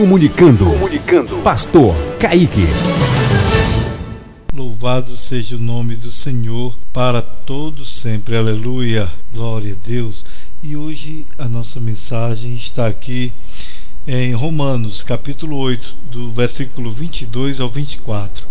Comunicando. Comunicando. Pastor Kaique. Louvado seja o nome do Senhor para todo sempre. Aleluia. Glória a Deus. E hoje a nossa mensagem está aqui em Romanos, capítulo 8, do versículo 22 ao 24.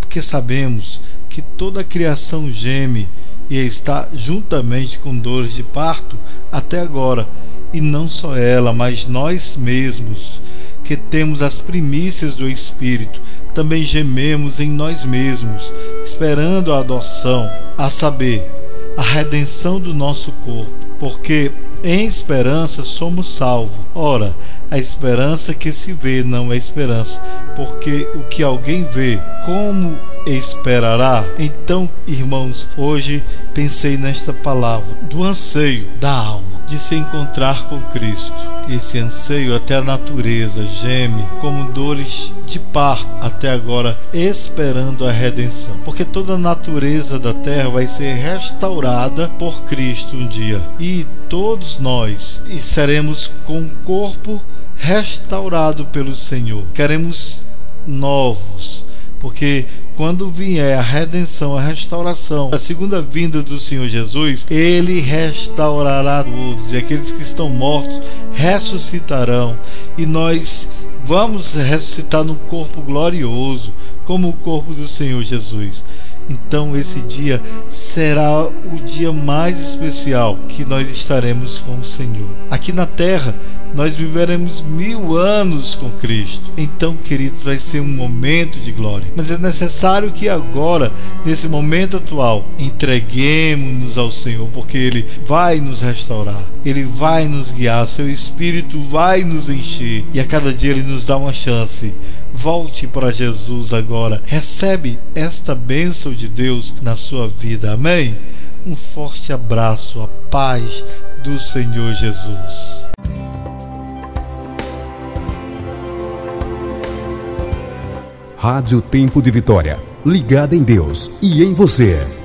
Porque sabemos que toda a criação geme e está juntamente com dores de parto até agora, e não só ela, mas nós mesmos, que temos as primícias do Espírito, também gememos em nós mesmos, esperando a adoção, a saber, a redenção do nosso corpo, porque em esperança somos salvos. Ora, a esperança que se vê não é esperança, porque o que alguém vê, como esperará? Então, irmãos, hoje pensei nesta palavra do anseio da alma de se encontrar com Cristo. Esse anseio até a natureza geme como dores de parto até agora, esperando a redenção. Porque toda a natureza da terra vai ser restaurada por Cristo um dia. E todos nós seremos com o corpo restaurado pelo Senhor. Queremos novos, porque quando vier a redenção, a restauração, a segunda vinda do Senhor Jesus, ele restaurará todos, e aqueles que estão mortos ressuscitarão, e nós vamos ressuscitar num corpo glorioso, como o corpo do Senhor Jesus. Então esse dia será o dia mais especial que nós estaremos com o Senhor. Aqui na terra nós viveremos mil anos com Cristo. Então, queridos, vai ser um momento de glória. Mas é necessário que agora, nesse momento atual, entreguemos-nos ao Senhor, porque Ele vai nos restaurar, Ele vai nos guiar, Seu Espírito vai nos encher e a cada dia Ele nos dá uma chance. Volte para Jesus agora. Recebe esta bênção de Deus na sua vida. Amém? Um forte abraço, a paz do Senhor Jesus. Rádio Tempo de Vitória, ligada em Deus e em você.